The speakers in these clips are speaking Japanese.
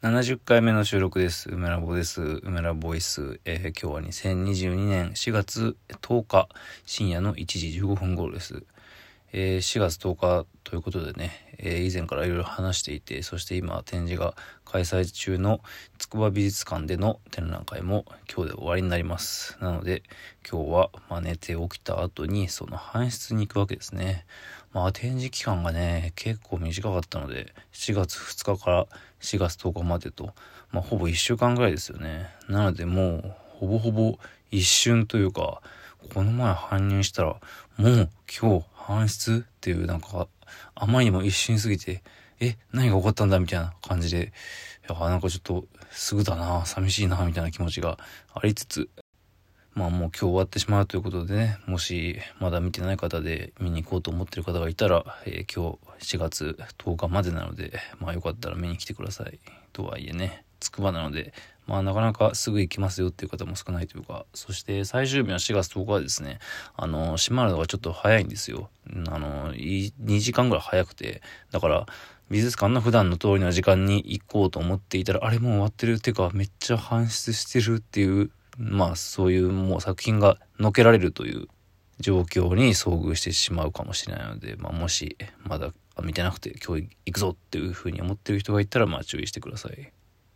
70回目の収録です。梅ラボです。梅ラボイス。えー、今日は2022年4月10日深夜の1時15分頃です。えー、4月10日ということでね、えー、以前からいろいろ話していて、そして今展示が開催中の筑波美術館での展覧会も今日で終わりになります。なので今日はま寝て起きた後にその搬出に行くわけですね。まあ展示期間がね、結構短かったので、4月2日から4月10日までと、まあほぼ1週間ぐらいですよね。なのでもう、ほぼほぼ一瞬というか、この前搬入したら、もう今日搬出っていうなんか、あまりにも一瞬すぎて、え、何が起こったんだみたいな感じで、いや、なんかちょっと、すぐだな、寂しいな、みたいな気持ちがありつつ、まあもう今日終わってしまうということでね、もしまだ見てない方で見に行こうと思ってる方がいたら、えー、今日4月10日までなので、まあよかったら見に来てください。とはいえね、つくばなので、まあなかなかすぐ行きますよっていう方も少ないというか、そして最終日の4月10日はですね、あの、閉まるのがちょっと早いんですよ。あの、2時間ぐらい早くて、だから、美術館の普段の通りの時間に行こうと思っていたら、あれもう終わってるっていうか、めっちゃ搬出してるっていうまあそういうもう作品がのけられるという状況に遭遇してしまうかもしれないので、まあ、もしまだ見てなくて今日行くぞっていうふうに思ってる人がいたらまあ注意してください。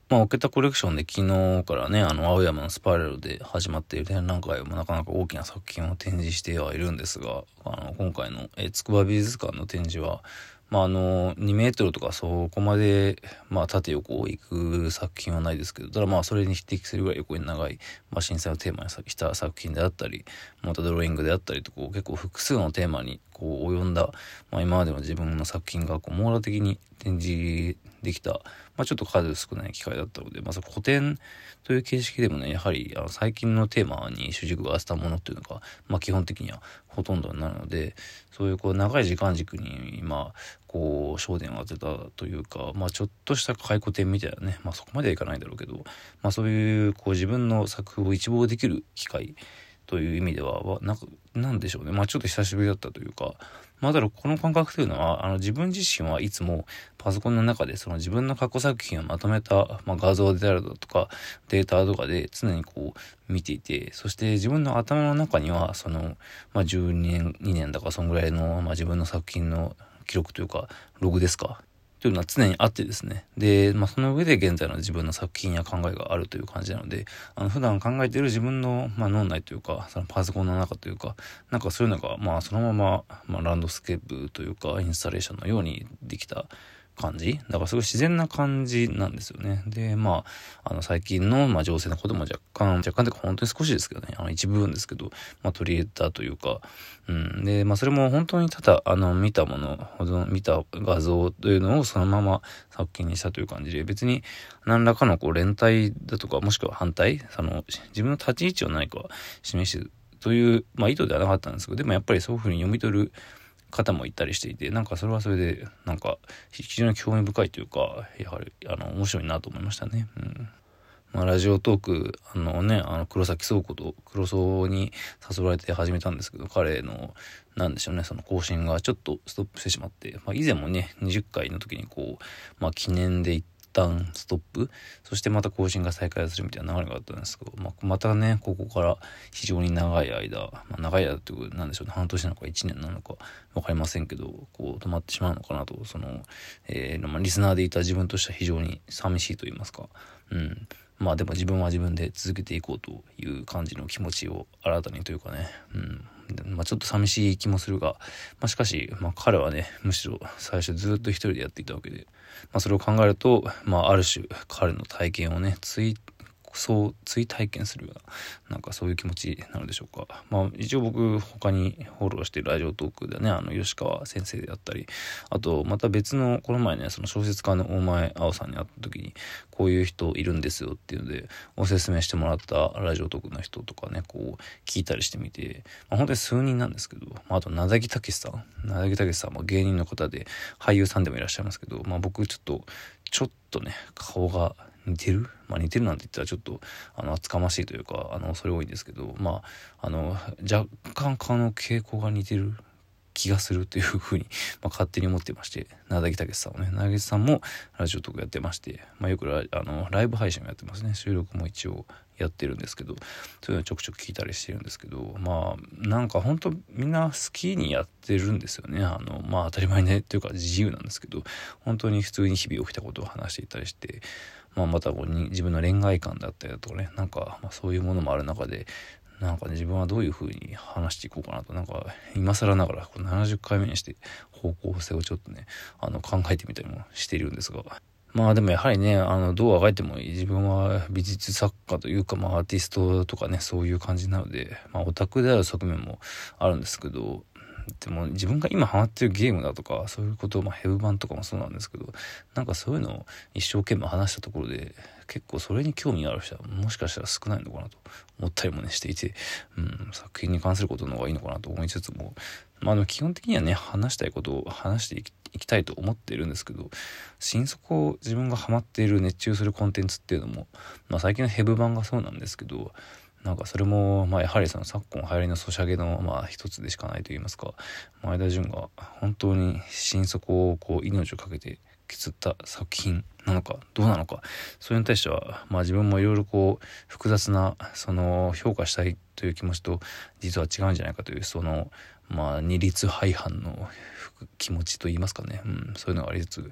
まあ、オケタコレクションで昨日からね、あの、青山のスパイラルで始まっている展覧会もなかなか大きな作品を展示してはいるんですが、あの、今回の、え、筑波美術館の展示は、まあ、あの、2メートルとかそこまで、まあ、縦横行く作品はないですけど、ただまあ、それに匹敵するぐらい横に長い、まあ、震災をテーマにした作品であったり、またドローイングであったりと、こう、結構複数のテーマに、こう、及んだ、まあ、今までの自分の作品が、こう、網羅的に展示できた、まあ、ちょっと数少ない機会だったので、まあ、古典という形式でもね、やはり、あの、最近のテーマに主軸が当てたものっていうのが、まあ、基本的にはほとんどになるので、そういう、こう、長い時間軸に、まあ、こう焦点を当てたというか、まあ、ちょっとした回顧展みたいなね、まあ、そこまではいかないだろうけど、まあ、そういうこう自分の作風を一望できる機会という意味ではなんかなんでしょうね。まあちょっと久しぶりだったというかまあだこの感覚というのはあの自分自身はいつもパソコンの中でその自分の過去作品をまとめた、まあ、画像であるだとかデータとかで常にこう見ていてそして自分の頭の中にはその、まあ、12年2年だかそんぐらいの、まあ、自分の作品の記録というか、ログですかというのは常にあってですね。で、まあ、その上で現在の自分の作品や考えがあるという感じなので、あの、普段考えている自分の、まあ、脳内というか、そのパソコンの中というか、なんかそういうのが、まあ、そのまま、まあ、ランドスケープというか、インスタレーションのようにできた感じ？だからすごい自然な感じなんですよね。で、まあ、あの、最近の、まあ、情勢のことも若干、若干というか本当に少しですけどね、あの、一部分ですけど、まあ、取り入れたというか、うん。で、まあ、それも本当にただ、あの、見たもの、見た画像というのをそのまま作品にしたという感じで、別に何らかのこう、連帯だとか、もしくは反対、その、自分の立ち位置を何か示してという、まあ、意図ではなかったんですけど、でもやっぱりそういうふうに読み取る、方もいたりしていて、なんかそれはそれで、なんか非常に興味深いというか、やはり、あの、面白いなと思いましたね。うん。まあ、ラジオトーク、あのね、あの、黒崎倉庫と黒荘に誘われて始めたんですけど、彼の、なんでしょうね、その更新がちょっとストップしてしまって、まあ、以前もね、20回の時にこう、まあ、記念で行っ旦ストップ、そしてまた更新が再開するみたいな流れがあったんですけど、まあ、またね、ここから非常に長い間、まあ、長い間っていうことなんでしょうね、半年なのか1年なのかわかりませんけど、こう止まってしまうのかなと、その、えー、まあ、リスナーでいた自分としては非常に寂しいと言いますか、うん。まあでも自分は自分で続けていこうという感じの気持ちを新たにというかね、うん。まあちょっと寂しい気もするが、まあしかし、まあ彼はね、むしろ最初ずっと一人でやっていたわけで、まあそれを考えると、まあある種彼の体験をね、追そう追体験するような、なんかそういう気持ちなのでしょうか。まあ一応僕他にフォローしてるラジオトークでね、あの吉川先生であったり、あとまた別の、この前ね、その小説家の大前青さんに会った時に、こういう人いるんですよっていうので、おすすめしてもらったラジオトークの人とかね、こう聞いたりしてみて、まあ本当に数人なんですけど、まああと名崎武さん、名崎武さんも芸人の方で俳優さんでもいらっしゃいますけど、まあ僕ちょっと、ちょっとね、顔が似てる？まあ似てるなんて言ったらちょっと、あの、厚かましいというか、あの、それ多いんですけど、まあ、あの、若干顔の傾向が似てる気がするというふうに、まあ、勝手に思ってまして、なだぎたけさんもね、なだぎさんもラジオとかやってまして、まあ、よくラあのライブ配信もやってますね。収録も一応やってるんですけど、そういうのちょくちょく聞いたりしてるんですけど、まあ、なんか本当みんな好きにやってるんですよね。あの、まあ当たり前ね、というか自由なんですけど、本当に普通に日々起きたことを話していたりして、まあ、またこうに自分の恋愛観だったりだとかねなんか、まあ、そういうものもある中でなんかね自分はどういう風に話していこうかなと。なんか今更ながら70回目にして方向性をちょっとねあの考えてみたりもしているんですが。まあでもやはりねあのどうあがいても自分は美術作家というか、まあ、アーティストとかねそういう感じなので、まあ、オタクである側面もあるんですけどでも自分が今ハマってるゲームだとかそういうことを、まあ、ヘブ版とかもそうなんですけどなんかそういうのを一生懸命話したところで結構それに興味がある人はもしかしたら少ないのかなと思ったりもねしていて、うん、作品に関することの方がいいのかなと思いつつも、まあ、の基本的にはね話したいことを話していきたいと思っているんですけど心底自分がハマっている熱中するコンテンツっていうのも、まあ、最近のヘブ版がそうなんですけどなんかそれも、まあ、やはりその昨今流行りのソシャゲの、まあ、一つでしかないと言いますか前田純が本当に心底をこう命を懸けて削った作品なのかどうなのか。それに対しては、まあ、自分もいろいろこう複雑なその評価したいという気持ちと実は違うんじゃないかというそのまあ二律背反の気持ちと言いますかね、うん、そういうのがありつつ、ま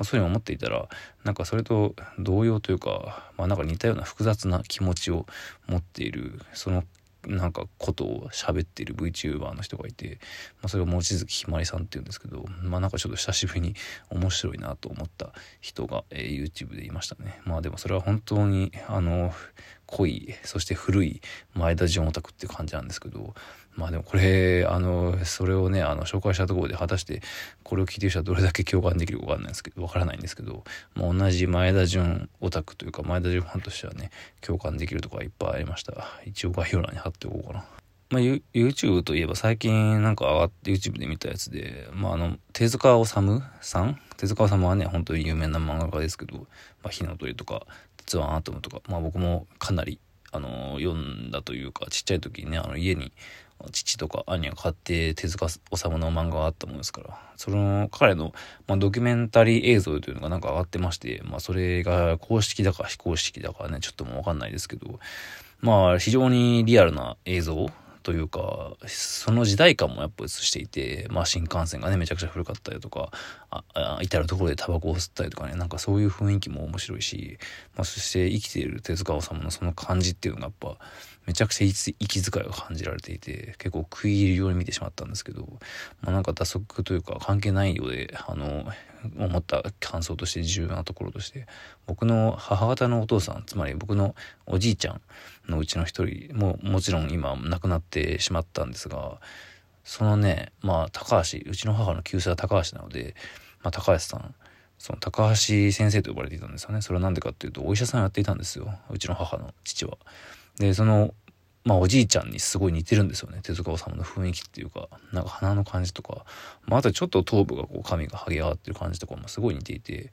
あ、そういうのを思っていたらなんかそれと同様というか、まあ、なんか似たような複雑な気持ちを持っているそのなんかことを喋ってる VTuber の人がいて、まあ、それが望月ひまりさんっていうんですけどまあなんかちょっと久しぶりに面白いなと思った人が、えー、YouTube でいましたね。まあでもそれは本当にあの濃いそして古い前田純オタクっていう感じなんですけどまあでもこれあのそれをねあの紹介したところで果たしてこれを聞いてる人はどれだけ共感できるか分かんないですけど分からないんですけど、まあ、同じ前田純オタクというか前田純ファンとしてはね共感できるところいっぱいありました一応概要欄に貼っておこうかな。まあ、YouTube といえば最近なんか上がって YouTube で見たやつで、まあ、あの手塚治虫さん？手塚治虫はね本当に有名な漫画家ですけど「まあ、火の鳥」とか「実はアトム」とか、まあ、僕もかなりあの読んだというかちっちゃい時にねあの家に父とか兄が買って手塚治虫の漫画があったものですからその彼の、まあ、ドキュメンタリー映像というのがなんか上がってまして、まあ、それが公式だか非公式だかねちょっともうわかんないですけどまあ非常にリアルな映像というか、その時代感もやっぱ映していて、まあ新幹線がね、めちゃくちゃ古かったりとか、ああ至るところでタバコを吸ったりとかね、なんかそういう雰囲気も面白いし、まあそして生きている手塚治虫のその感じっていうのがやっぱ、めちゃくちゃ息遣いが感じられていて、結構食い入るように見てしまったんですけど、まあなんか打足というか関係ないようで、あの、思った感想として重要なところとして僕の母方のお父さんつまり僕のおじいちゃんのうちの一人ももちろん今亡くなってしまったんですがそのねまあ高橋うちの母の旧姓は高橋なので、まあ、高橋さんその高橋先生と呼ばれていたんですよねそれは何でかっていうとお医者さんやっていたんですようちの母の父は。でそのまあおじいちゃんにすごい似てるんですよね。手塚治虫の雰囲気っていうか、なんか鼻の感じとか、まああとちょっと頭部がこう髪が剥げ上がってる感じとかもすごい似ていて、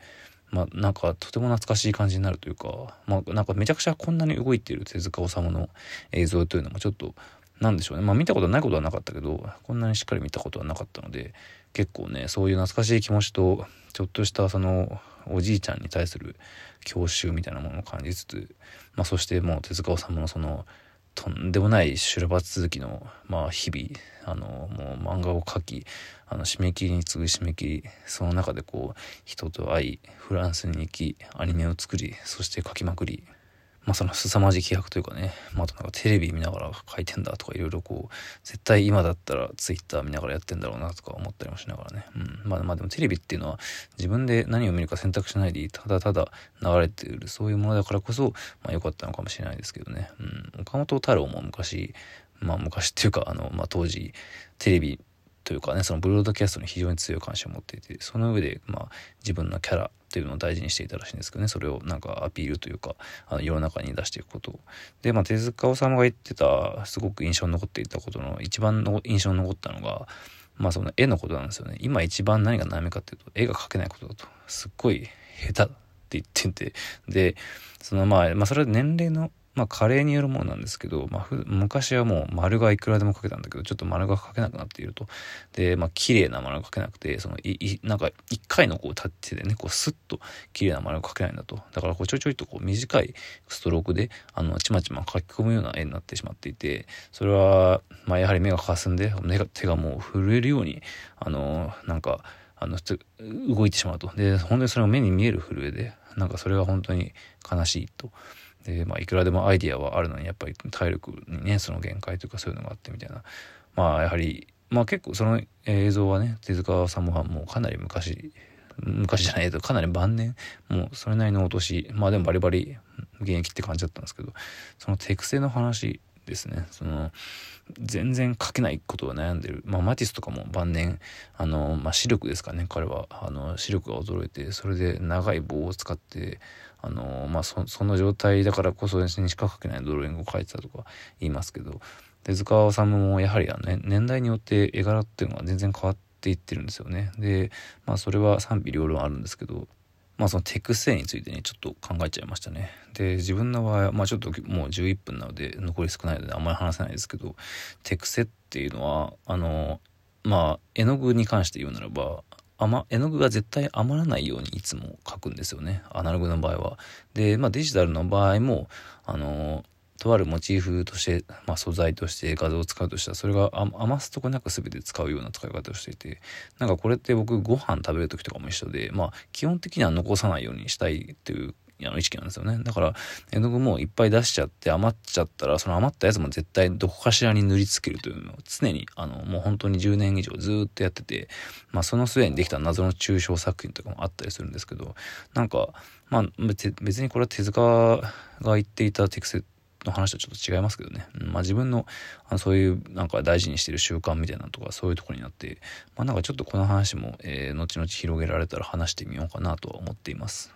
まあなんかとても懐かしい感じになるというか、まあなんかめちゃくちゃこんなに動いている手塚治虫の映像というのもちょっと、なんでしょうね。まあ見たことないことはなかったけど、こんなにしっかり見たことはなかったので、結構ね、そういう懐かしい気持ちと、ちょっとしたそのおじいちゃんに対する郷愁みたいなものを感じつつ、まあそしてもう手塚治虫のその、とんでもない修羅場続きの、まあ、日々あのもう漫画を描きあの締め切りに次ぐ締め切りその中でこう人と会いフランスに行きアニメを作りそして描きまくり。まあその凄まじい気迫というかね、まあ、あとなんかテレビ見ながら書いてんだとかいろいろこう絶対今だったらツイッター見ながらやってんだろうなとか思ったりもしながらね、うん、まあまあでもテレビっていうのは自分で何を見るか選択しないでただただ流れているそういうものだからこそまあ良かったのかもしれないですけどね、うん、岡本太郎も昔まあ昔っていうかあの、まあ、当時テレビというかねそのブロードキャストに非常に強い関心を持っていてその上でまあ自分のキャラっていうのを大事にしていたらしいんですけどねそれをなんかアピールというかあの世の中に出していくことで、まあ、手塚治虫が言ってたすごく印象に残っていたことの一番の印象に残ったのがまあその絵のことなんですよね。今一番何が悩みかっていうと絵が描けないことだと。すっごい下手って言っててでそのまあ、まあ、それは年齢のまあ、カレーによるものなんですけど、まあ、昔はもう丸がいくらでも書けたんだけど、ちょっと丸が書けなくなっていると。で、まあ、綺麗な丸が書けなくて、その、い、いなんか、一回のこう、タッチでね、こう、スッと綺麗な丸が書けないんだと。だから、こう、ちょいちょいとこう、短いストロークで、あの、ちまちま書き込むような絵になってしまっていて、それは、まあ、やはり目が霞んで、手がもう震えるように、あの、なんか、あの、動いてしまうと。で、本当にそれが目に見える震えで、なんかそれは本当に悲しいと。で、まあ、いくらでもアイディアはあるのに、やっぱり体力にね、その限界というかそういうのがあってみたいな。まあ、やはり、まあ結構その映像はね、手塚さんももうかなり昔、昔じゃないけど、かなり晩年、もうそれなりのお年、まあでもバリバリ現役って感じだったんですけど、その手癖の話ですね。その、全然書けないことを悩んでる。まあ、マティスとかも晩年、あの、まあ、視力ですかね、彼は。あの、視力が衰えて、それで長い棒を使って、あの、まあ、そ、その状態だからこそにしか書けないドローイングを書いてたとか言いますけど、手塚治虫もやはりあの、ね、年代によって絵柄っていうのが全然変わっていってるんですよね。で、まあ、それは賛否両論あるんですけど、まあそのテクステについてね、ちょっと考えちゃいましたね。で、自分の場合は、まあちょっともう11分なので、残り少ないのであんまり話せないですけど、テクセっていうのは、あの、まあ絵の具に関して言うならば、ま絵の具が絶対余らないようにいつも描くんですよね。アナログの場合は。で、まあデジタルの場合も、あの、とあるモチーフとして、まあ、素材として画像を使うとしたらそれが余すとこなく全て使うような使い方をしていてなんかこれって僕ご飯食べる時とかも一緒でまあ基本的には残さないようにしたいっていうあの意識なんですよね。だから、絵の具もいっぱい出しちゃって余っちゃったら、その余ったやつも絶対どこかしらに塗りつけるというのを常に、あの、もう本当に10年以上ずっとやってて、まあその末にできた謎の抽象作品とかもあったりするんですけど、なんか、まあ別にこれは手塚が言っていたテクスの話とちょっと違いますけどね。まあ自分のあのそういうなんか大事にしてる習慣みたいなとかそういうとこになって、まあなんかちょっとこの話も、えー、後々広げられたら話してみようかなとは思っています。